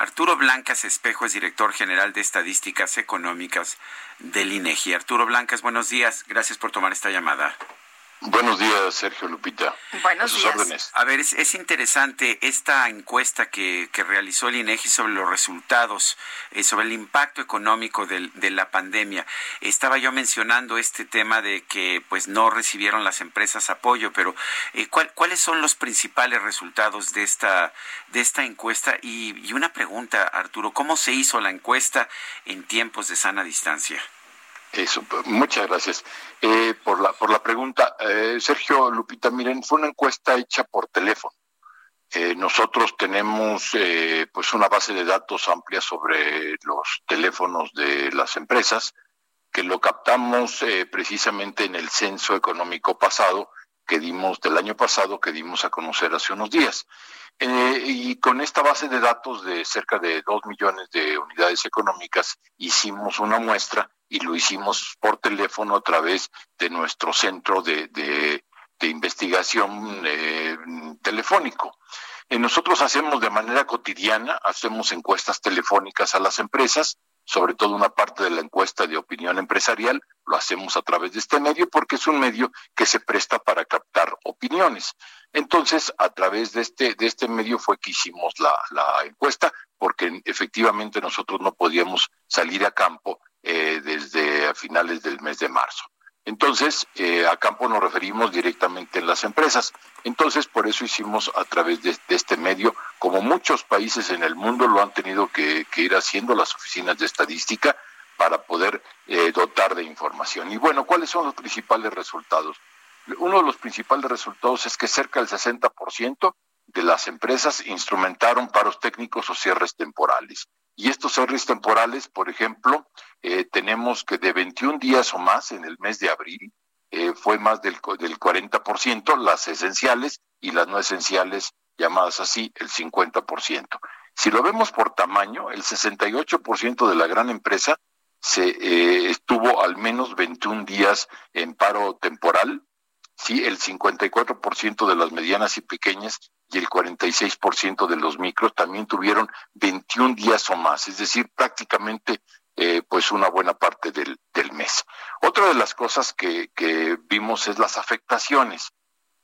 Arturo Blancas Espejo es director general de Estadísticas Económicas del INEGI. Arturo Blancas, buenos días. Gracias por tomar esta llamada. Buenos días, Sergio Lupita. Buenos días. órdenes. A ver, es, es interesante esta encuesta que, que, realizó el INEGI sobre los resultados, eh, sobre el impacto económico del, de la pandemia. Estaba yo mencionando este tema de que pues no recibieron las empresas apoyo, pero eh, ¿cuál, ¿cuáles son los principales resultados de esta, de esta encuesta? Y, y una pregunta, Arturo, ¿cómo se hizo la encuesta en tiempos de sana distancia? Eso, muchas gracias eh, por la por la pregunta, eh, Sergio Lupita. Miren, fue una encuesta hecha por teléfono. Eh, nosotros tenemos eh, pues una base de datos amplia sobre los teléfonos de las empresas que lo captamos eh, precisamente en el censo económico pasado que dimos del año pasado que dimos a conocer hace unos días. Y con esta base de datos de cerca de dos millones de unidades económicas hicimos una muestra y lo hicimos por teléfono a través de nuestro centro de, de, investigación eh, telefónico. Eh, nosotros hacemos de manera cotidiana, hacemos encuestas telefónicas a las empresas, sobre todo una parte de la encuesta de opinión empresarial, lo hacemos a través de este medio porque es un medio que se presta para captar opiniones. Entonces, a través de este, de este medio fue que hicimos la, la encuesta, porque efectivamente nosotros no podíamos salir a campo eh, desde a finales del mes de marzo. Entonces, eh, a campo nos referimos directamente en las empresas. Entonces, por eso hicimos a través de, este medio, como muchos países en el mundo lo han tenido que, que ir haciendo las oficinas de estadística para poder eh, dotar de información. Y bueno, ¿cuáles son los principales resultados? Uno de los principales resultados es que cerca del 60% de las empresas instrumentaron paros técnicos o cierres temporales. Y estos cierres temporales, por ejemplo, eh, tenemos que de 21 días o más en el mes de abril, eh, fue más del, del 40%, las esenciales y las no esenciales, llamadas así, el 50%. Si lo vemos por tamaño, el 68% de la gran empresa se eh, estuvo al menos 21 días en paro temporal, sí, el 54% de las medianas y pequeñas y el 46% de los micros también tuvieron 21 días o más, es decir, prácticamente eh, pues una buena parte del, del, mes. Otra de las cosas que, que vimos es las afectaciones.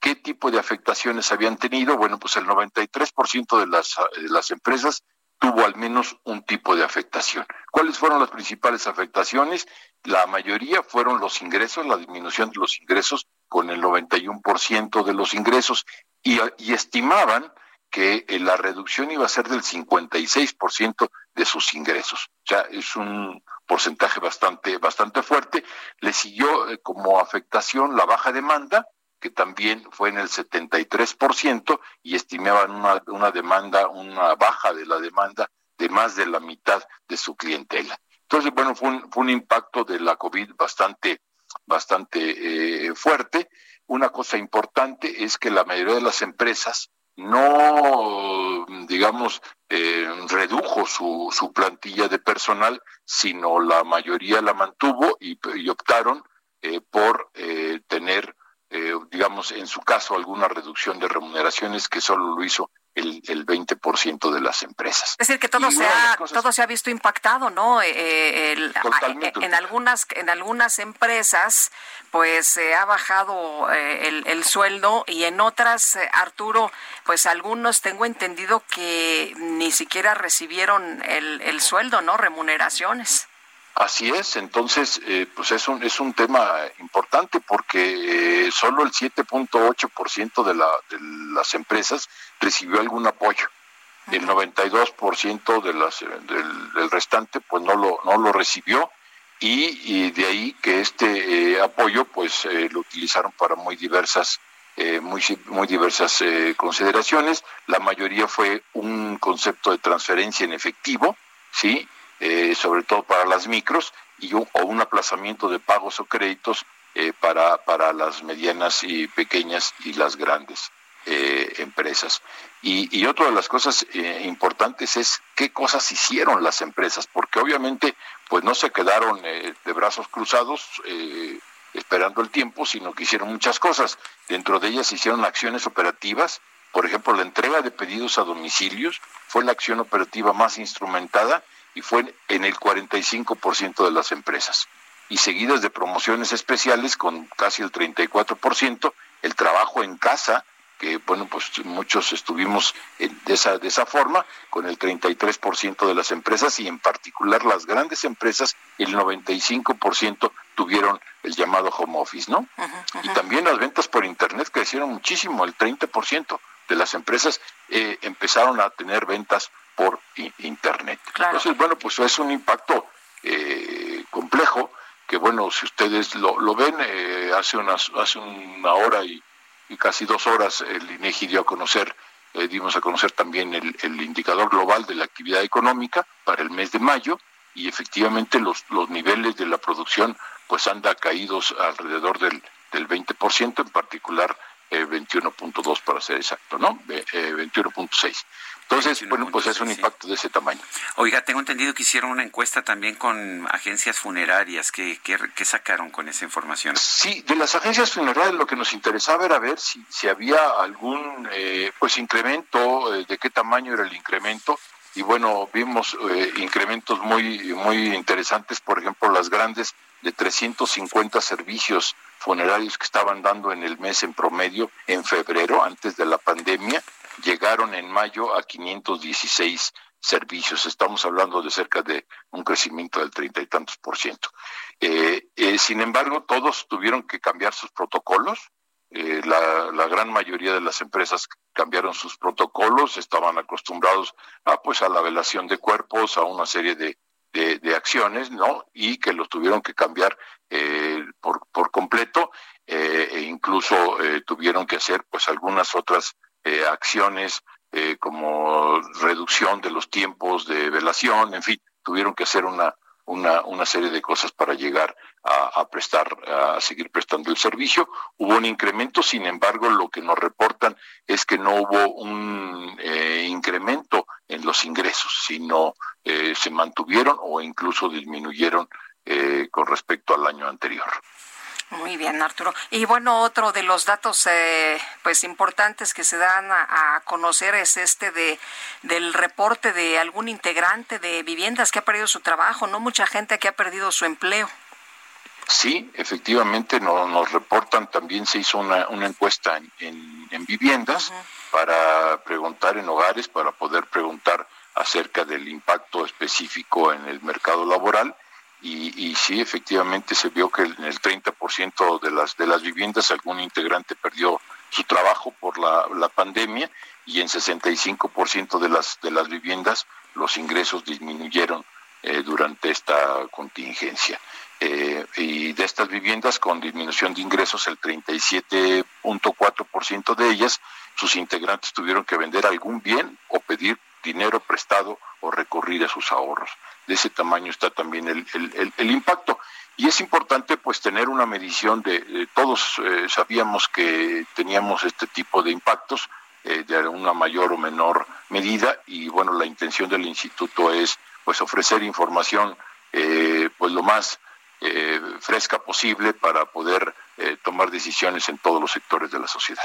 ¿Qué tipo de afectaciones habían tenido? Bueno, pues el 93% de las, de las empresas tuvo al menos un tipo de afectación. ¿Cuáles fueron las principales afectaciones? La mayoría fueron los ingresos, la disminución de los ingresos con el 91% de los ingresos y, estimaban que eh, la reducción iba a ser del 56% de sus ingresos. O sea, es un porcentaje bastante, bastante fuerte. Le siguió eh, como afectación la baja demanda, que también fue en el 73% y estimaban una, una demanda, una baja de la demanda de más de la mitad de su clientela. Entonces, bueno, fue un, fue un impacto de la COVID bastante, bastante eh, fuerte. Una cosa importante es que la mayoría de las empresas no, digamos, eh, redujo su, su plantilla de personal, sino la mayoría la mantuvo y, optaron eh, por eh, tener, eh, digamos, en su caso, alguna reducción de remuneraciones que solo lo hizo el, el 20% de las empresas. Es decir, que todo, se ha, cosas... todo se ha visto impactado, ¿no? Eh, el, Totalmente. En algunas, en algunas empresas, pues se ha bajado eh, el, el, sueldo y en otras, eh, Arturo, pues algunos tengo entendido que ni siquiera recibieron el, el sueldo, ¿no? Remuneraciones. Así es, entonces, eh, pues es un, es un tema importante porque eh, solo el 7.8% de, la, de las empresas recibió algún apoyo. El 92% de las, del, del, restante pues no lo, no lo recibió y, y de ahí que este eh, apoyo pues eh, lo utilizaron para muy diversas eh, muy, muy diversas eh, consideraciones. La mayoría fue un concepto de transferencia en efectivo, ¿sí? Eh, sobre todo para las micros, y o un aplazamiento de pagos o créditos para, para las medianas y pequeñas y las grandes empresas. Y, otra de las cosas importantes es qué cosas hicieron las empresas, porque obviamente pues no se quedaron de brazos cruzados esperando el tiempo, sino que hicieron muchas cosas. Dentro de ellas hicieron acciones operativas, por ejemplo, la entrega de pedidos a domicilios fue la acción operativa más instrumentada y fue en el 45% de las empresas. Y seguidas de promociones especiales con casi el 34%, el trabajo en casa que bueno, pues muchos estuvimos de esa de esa forma con el 33% de las empresas y en particular las grandes empresas el 95% tuvieron el llamado home office, ¿no? Y también las ventas por internet crecieron muchísimo, el 30% de las empresas eh, empezaron a tener ventas por internet. Entonces, bueno, pues es un impacto eh, complejo que bueno, si ustedes lo, lo ven, eh, hace unas hace una hora y y casi dos horas el INEGI dio a conocer, eh, dimos a conocer también el, el, indicador global de la actividad económica para el mes de mayo y efectivamente los, los niveles de la producción pues anda caídos alrededor del, del 20%, en particular eh, 21.2 para ser exacto, ¿no? Eh, 21.6. Entonces, bueno, pues es un impacto de ese tamaño. Oiga, tengo entendido que hicieron una encuesta también con agencias funerarias. ¿Qué, qué, sacaron con esa información? Sí, de las agencias funerarias lo que nos interesaba era ver si, si había algún eh, pues incremento, eh, de qué tamaño era el incremento. Y bueno, vimos eh, incrementos muy, muy interesantes, por ejemplo, las grandes de 350 servicios funerarios que estaban dando en el mes en promedio en febrero, antes de la pandemia, llegaron en mayo a 516 servicios. Estamos hablando de cerca de un crecimiento del treinta y tantos por ciento. Eh, eh, sin embargo, todos tuvieron que cambiar sus protocolos. Eh, la, la, gran mayoría de las empresas cambiaron sus protocolos, estaban acostumbrados a pues a la velación de cuerpos, a una serie de, de, acciones, ¿no? Y que los tuvieron que cambiar eh, por, por completo, eh, e incluso eh, tuvieron que hacer pues algunas otras eh, acciones como reducción de los tiempos de velación, en fin, tuvieron que hacer una, una, una serie de cosas para llegar a, a, prestar, a seguir prestando el servicio. Hubo un incremento, sin embargo, lo que nos reportan es que no hubo un incremento en los ingresos, sino eh, se mantuvieron o incluso disminuyeron eh, con respecto al año anterior. Muy bien, Arturo. Y bueno, otro de los datos eh, pues importantes que se dan a, a, conocer es este de del reporte de algún integrante de viviendas que ha perdido su trabajo, no mucha gente que ha perdido su empleo. Sí, efectivamente no, nos reportan, también se hizo una, una encuesta en, en, en viviendas uh -huh. para preguntar en hogares, para poder preguntar acerca del impacto específico en el mercado laboral y, sí, efectivamente se vio que en el 30% de las, de las viviendas algún integrante perdió su trabajo por la, la pandemia y en 65% de las, de las viviendas los ingresos disminuyeron eh, durante esta contingencia. Eh, y de estas viviendas con disminución de ingresos, el 37.4% de ellas, sus integrantes tuvieron que vender algún bien o pedir dinero prestado o recurrir a sus ahorros de ese tamaño está también el, el, impacto. Y es importante pues tener una medición de, todos eh, sabíamos que teníamos este tipo de impactos eh, de una mayor o menor medida y bueno, la intención del instituto es pues ofrecer información eh, pues lo más fresca posible para poder tomar decisiones en todos los sectores de la sociedad.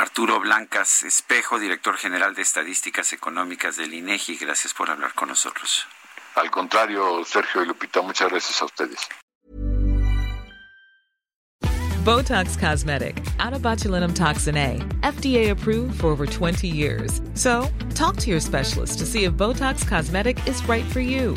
Arturo Blancas Espejo, director general de Estadísticas Económicas del INEGI. Gracias por hablar con nosotros. Al contrario, Sergio y Lupita, muchas gracias a ustedes. Botox Cosmetic, out of botulinum toxin A, FDA approved for over 20 years. So, talk to your specialist to see if Botox Cosmetic is right for you.